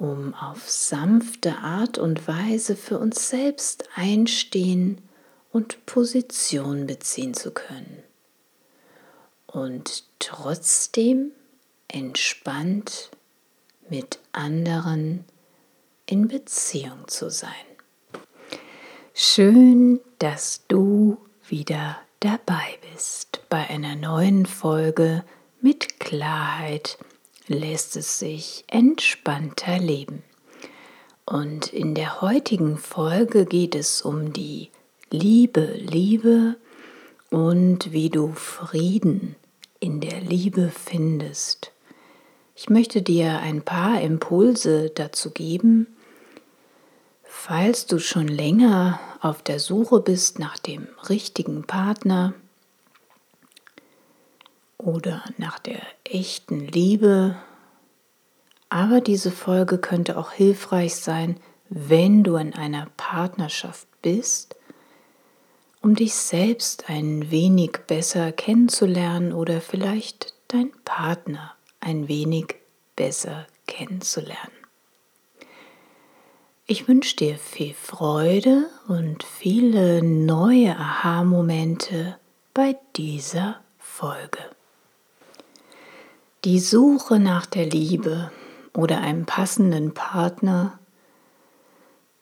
um auf sanfte Art und Weise für uns selbst einstehen und Position beziehen zu können. Und trotzdem entspannt mit anderen in Beziehung zu sein. Schön, dass du wieder dabei bist bei einer neuen Folge mit Klarheit lässt es sich entspannter leben. Und in der heutigen Folge geht es um die Liebe, Liebe und wie du Frieden in der Liebe findest. Ich möchte dir ein paar Impulse dazu geben, falls du schon länger auf der Suche bist nach dem richtigen Partner, oder nach der echten Liebe. Aber diese Folge könnte auch hilfreich sein, wenn du in einer Partnerschaft bist, um dich selbst ein wenig besser kennenzulernen oder vielleicht dein Partner ein wenig besser kennenzulernen. Ich wünsche dir viel Freude und viele neue Aha-Momente bei dieser Folge. Die Suche nach der Liebe oder einem passenden Partner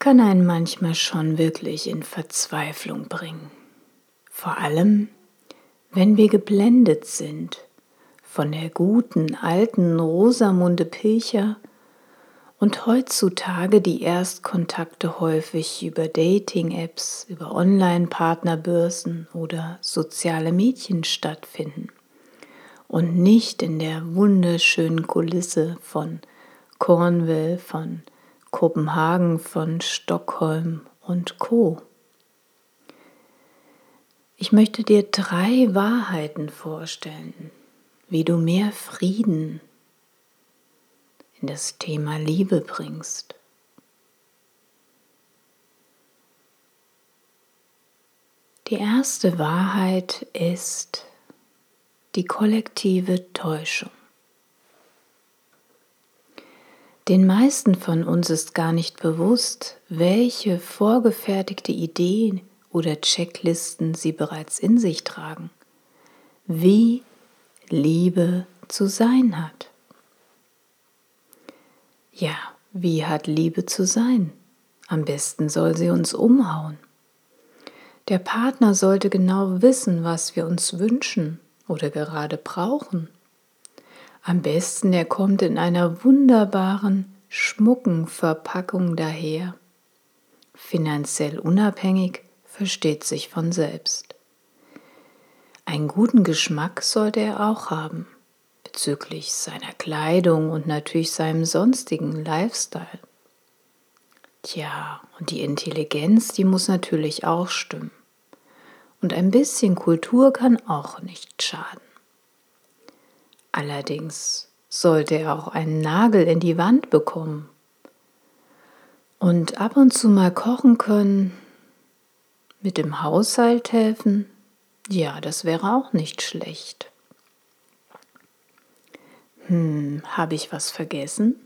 kann einen manchmal schon wirklich in Verzweiflung bringen. Vor allem, wenn wir geblendet sind von der guten alten Rosamunde Pilcher und heutzutage die Erstkontakte häufig über Dating-Apps, über Online-Partnerbörsen oder soziale Mädchen stattfinden und nicht in der wunderschönen Kulisse von Cornwall, von Kopenhagen, von Stockholm und Co. Ich möchte dir drei Wahrheiten vorstellen, wie du mehr Frieden in das Thema Liebe bringst. Die erste Wahrheit ist, die kollektive Täuschung. Den meisten von uns ist gar nicht bewusst, welche vorgefertigte Ideen oder Checklisten sie bereits in sich tragen, wie Liebe zu sein hat. Ja, wie hat Liebe zu sein? Am besten soll sie uns umhauen. Der Partner sollte genau wissen, was wir uns wünschen oder gerade brauchen. Am besten er kommt in einer wunderbaren, schmucken Verpackung daher. Finanziell unabhängig versteht sich von selbst. Einen guten Geschmack sollte er auch haben bezüglich seiner Kleidung und natürlich seinem sonstigen Lifestyle. Tja, und die Intelligenz, die muss natürlich auch stimmen. Und ein bisschen Kultur kann auch nicht schaden. Allerdings sollte er auch einen Nagel in die Wand bekommen und ab und zu mal kochen können, mit dem Haushalt helfen, ja, das wäre auch nicht schlecht. Hm, habe ich was vergessen?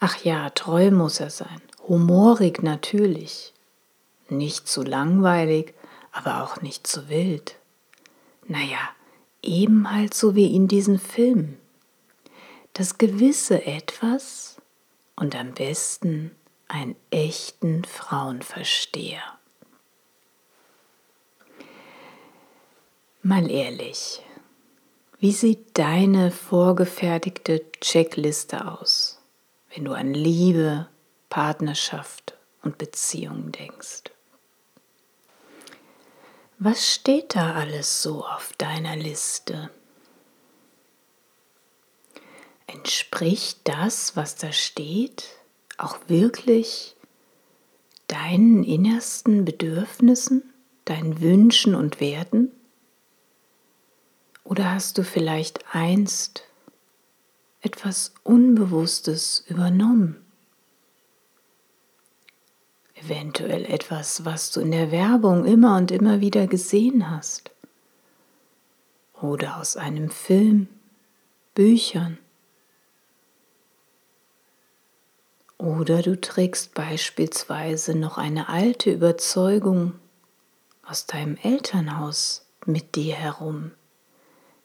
Ach ja, treu muss er sein, humorig natürlich, nicht zu langweilig aber auch nicht zu wild. Naja, eben halt so wie in diesen Filmen. Das gewisse Etwas und am besten einen echten Frauenversteher. Mal ehrlich, wie sieht deine vorgefertigte Checkliste aus, wenn du an Liebe, Partnerschaft und Beziehungen denkst? Was steht da alles so auf deiner Liste? Entspricht das, was da steht, auch wirklich deinen innersten Bedürfnissen, deinen Wünschen und Werten? Oder hast du vielleicht einst etwas Unbewusstes übernommen? Eventuell etwas, was du in der Werbung immer und immer wieder gesehen hast. Oder aus einem Film, Büchern. Oder du trägst beispielsweise noch eine alte Überzeugung aus deinem Elternhaus mit dir herum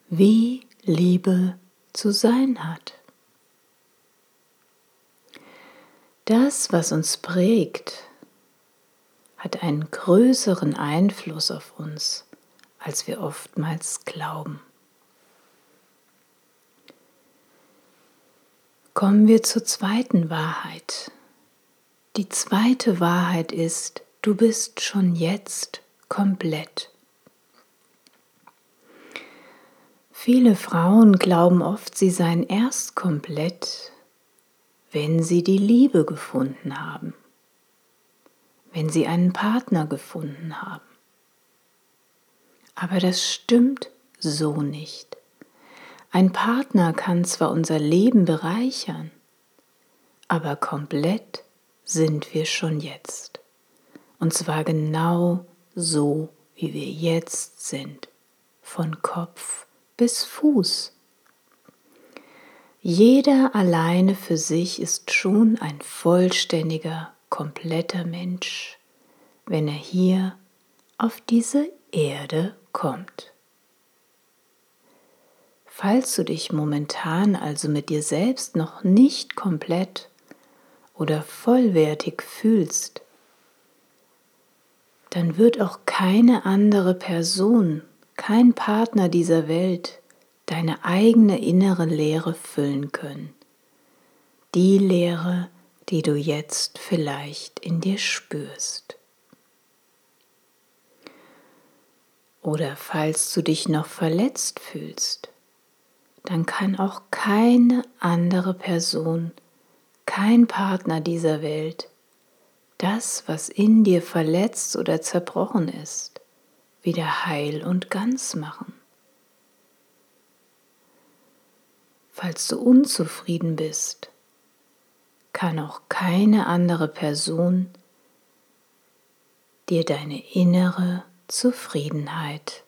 wie Liebe zu sein hat. Das, was uns prägt, hat einen größeren Einfluss auf uns, als wir oftmals glauben. Kommen wir zur zweiten Wahrheit. Die zweite Wahrheit ist, du bist schon jetzt komplett. Viele Frauen glauben oft, sie seien erst komplett, wenn sie die Liebe gefunden haben, wenn sie einen Partner gefunden haben. Aber das stimmt so nicht. Ein Partner kann zwar unser Leben bereichern, aber komplett sind wir schon jetzt. Und zwar genau so, wie wir jetzt sind, von Kopf bis Fuß. Jeder alleine für sich ist schon ein vollständiger, kompletter Mensch, wenn er hier auf diese Erde kommt. Falls du dich momentan also mit dir selbst noch nicht komplett oder vollwertig fühlst, dann wird auch keine andere Person kein Partner dieser Welt deine eigene innere Leere füllen können. Die Leere, die du jetzt vielleicht in dir spürst. Oder falls du dich noch verletzt fühlst, dann kann auch keine andere Person, kein Partner dieser Welt das, was in dir verletzt oder zerbrochen ist, wieder heil und ganz machen. Falls du unzufrieden bist, kann auch keine andere Person dir deine innere Zufriedenheit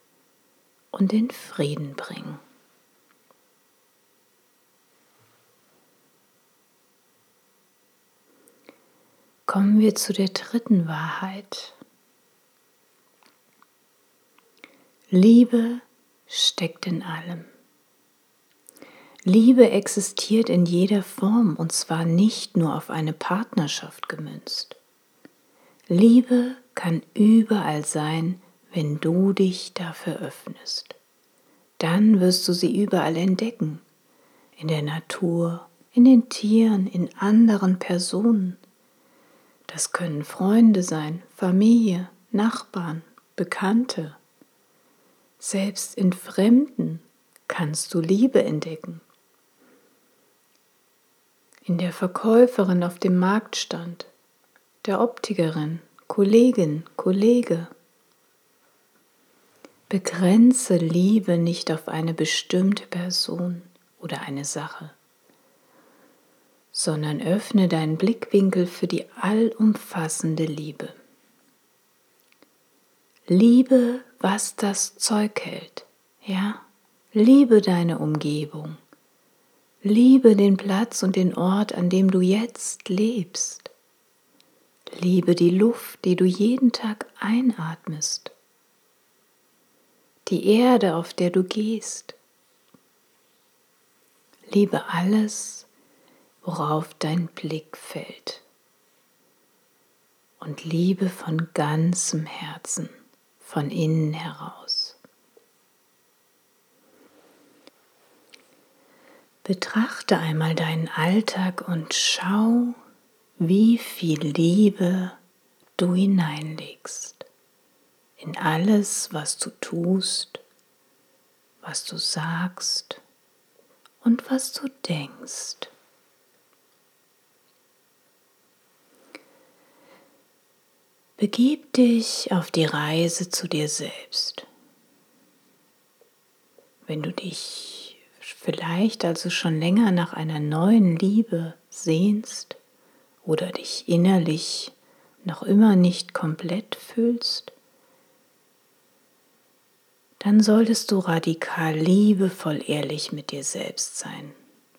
und den Frieden bringen. Kommen wir zu der dritten Wahrheit. Liebe steckt in allem. Liebe existiert in jeder Form und zwar nicht nur auf eine Partnerschaft gemünzt. Liebe kann überall sein, wenn du dich dafür öffnest. Dann wirst du sie überall entdecken. In der Natur, in den Tieren, in anderen Personen. Das können Freunde sein, Familie, Nachbarn, Bekannte selbst in Fremden kannst du Liebe entdecken. In der Verkäuferin auf dem Marktstand, der Optikerin, Kollegin, Kollege. Begrenze Liebe nicht auf eine bestimmte Person oder eine Sache, sondern öffne deinen Blickwinkel für die allumfassende Liebe. Liebe was das Zeug hält. Ja, liebe deine Umgebung. Liebe den Platz und den Ort, an dem du jetzt lebst. Liebe die Luft, die du jeden Tag einatmest. Die Erde, auf der du gehst. Liebe alles, worauf dein Blick fällt. Und liebe von ganzem Herzen von innen heraus. Betrachte einmal deinen Alltag und schau, wie viel Liebe du hineinlegst in alles, was du tust, was du sagst und was du denkst. Begib dich auf die Reise zu dir selbst. Wenn du dich vielleicht also schon länger nach einer neuen Liebe sehnst oder dich innerlich noch immer nicht komplett fühlst, dann solltest du radikal liebevoll ehrlich mit dir selbst sein,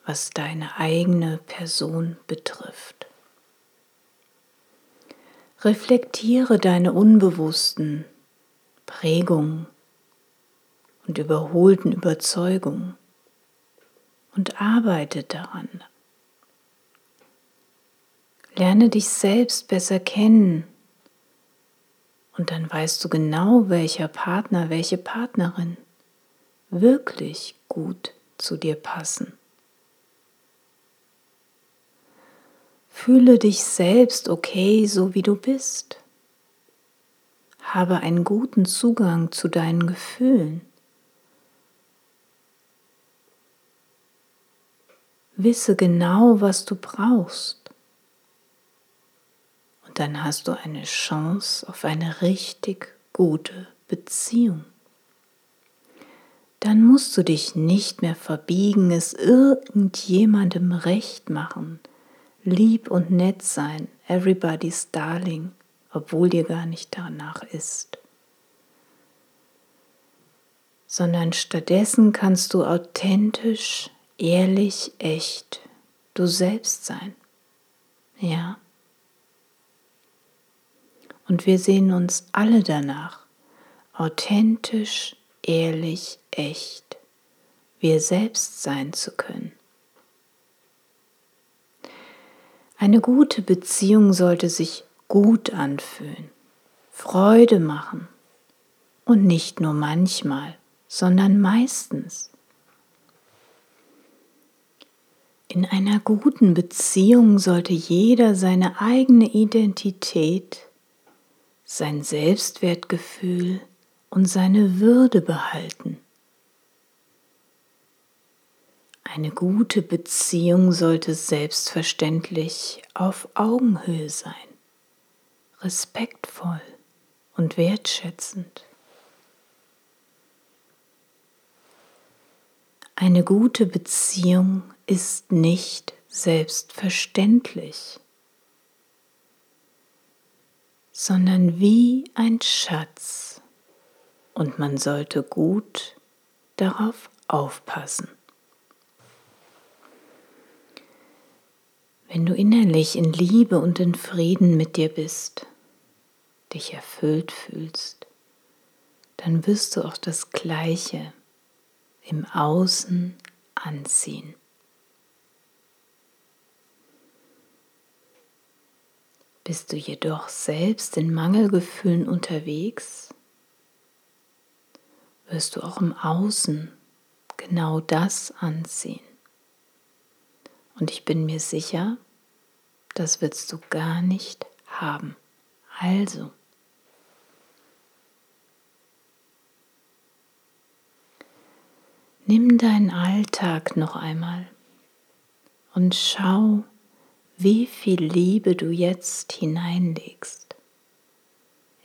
was deine eigene Person betrifft. Reflektiere deine unbewussten Prägungen und überholten Überzeugungen und arbeite daran. Lerne dich selbst besser kennen und dann weißt du genau, welcher Partner, welche Partnerin wirklich gut zu dir passen. Fühle dich selbst okay, so wie du bist. Habe einen guten Zugang zu deinen Gefühlen. Wisse genau, was du brauchst dann hast du eine Chance auf eine richtig gute Beziehung. Dann musst du dich nicht mehr verbiegen, es irgendjemandem recht machen, lieb und nett sein, everybody's darling, obwohl dir gar nicht danach ist. Sondern stattdessen kannst du authentisch, ehrlich, echt du selbst sein. Ja. Und wir sehen uns alle danach, authentisch, ehrlich, echt, wir selbst sein zu können. Eine gute Beziehung sollte sich gut anfühlen, Freude machen und nicht nur manchmal, sondern meistens. In einer guten Beziehung sollte jeder seine eigene Identität sein Selbstwertgefühl und seine Würde behalten. Eine gute Beziehung sollte selbstverständlich auf Augenhöhe sein, respektvoll und wertschätzend. Eine gute Beziehung ist nicht selbstverständlich sondern wie ein Schatz und man sollte gut darauf aufpassen. Wenn du innerlich in Liebe und in Frieden mit dir bist, dich erfüllt fühlst, dann wirst du auch das Gleiche im Außen anziehen. Bist du jedoch selbst in Mangelgefühlen unterwegs, wirst du auch im Außen genau das anziehen. Und ich bin mir sicher, das willst du gar nicht haben. Also, nimm deinen Alltag noch einmal und schau, wie viel Liebe du jetzt hineinlegst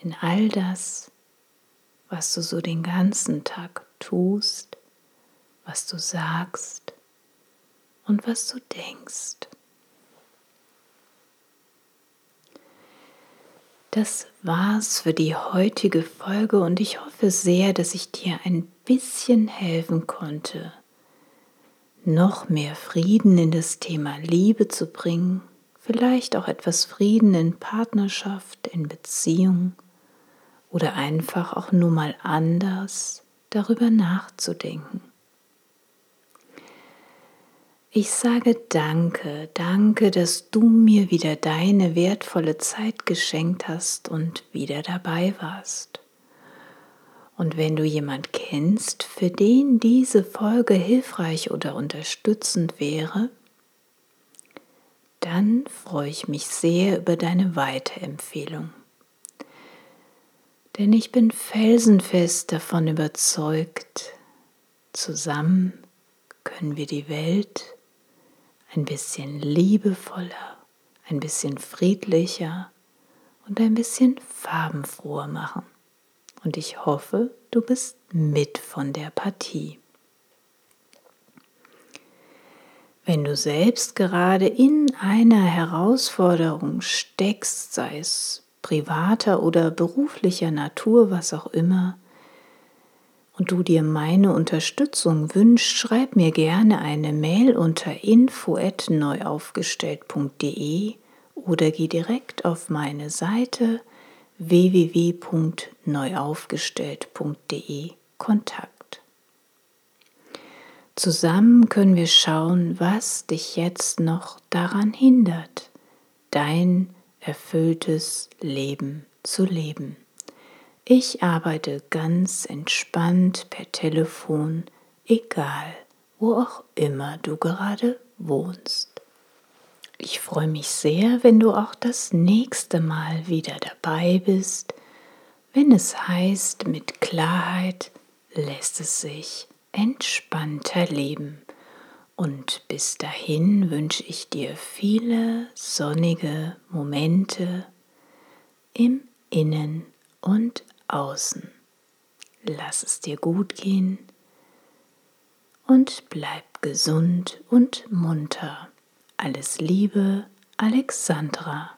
in all das, was du so den ganzen Tag tust, was du sagst und was du denkst. Das war's für die heutige Folge und ich hoffe sehr, dass ich dir ein bisschen helfen konnte, noch mehr Frieden in das Thema Liebe zu bringen, vielleicht auch etwas Frieden in Partnerschaft, in Beziehung oder einfach auch nur mal anders darüber nachzudenken. Ich sage danke, danke, dass du mir wieder deine wertvolle Zeit geschenkt hast und wieder dabei warst. Und wenn du jemand kennst, für den diese Folge hilfreich oder unterstützend wäre, dann freue ich mich sehr über deine Weiterempfehlung. Denn ich bin felsenfest davon überzeugt, zusammen können wir die Welt ein bisschen liebevoller, ein bisschen friedlicher und ein bisschen farbenfroher machen und ich hoffe, du bist mit von der Partie. Wenn du selbst gerade in einer Herausforderung steckst, sei es privater oder beruflicher Natur, was auch immer, und du dir meine Unterstützung wünschst, schreib mir gerne eine Mail unter info@neuaufgestellt.de oder geh direkt auf meine Seite www.neuaufgestellt.de Kontakt. Zusammen können wir schauen, was dich jetzt noch daran hindert, dein erfülltes Leben zu leben. Ich arbeite ganz entspannt per Telefon, egal wo auch immer du gerade wohnst. Ich freue mich sehr, wenn du auch das nächste Mal wieder dabei bist, wenn es heißt, mit Klarheit lässt es sich entspannter leben. Und bis dahin wünsche ich dir viele sonnige Momente im Innen und Außen. Lass es dir gut gehen und bleib gesund und munter. Alles Liebe, Alexandra.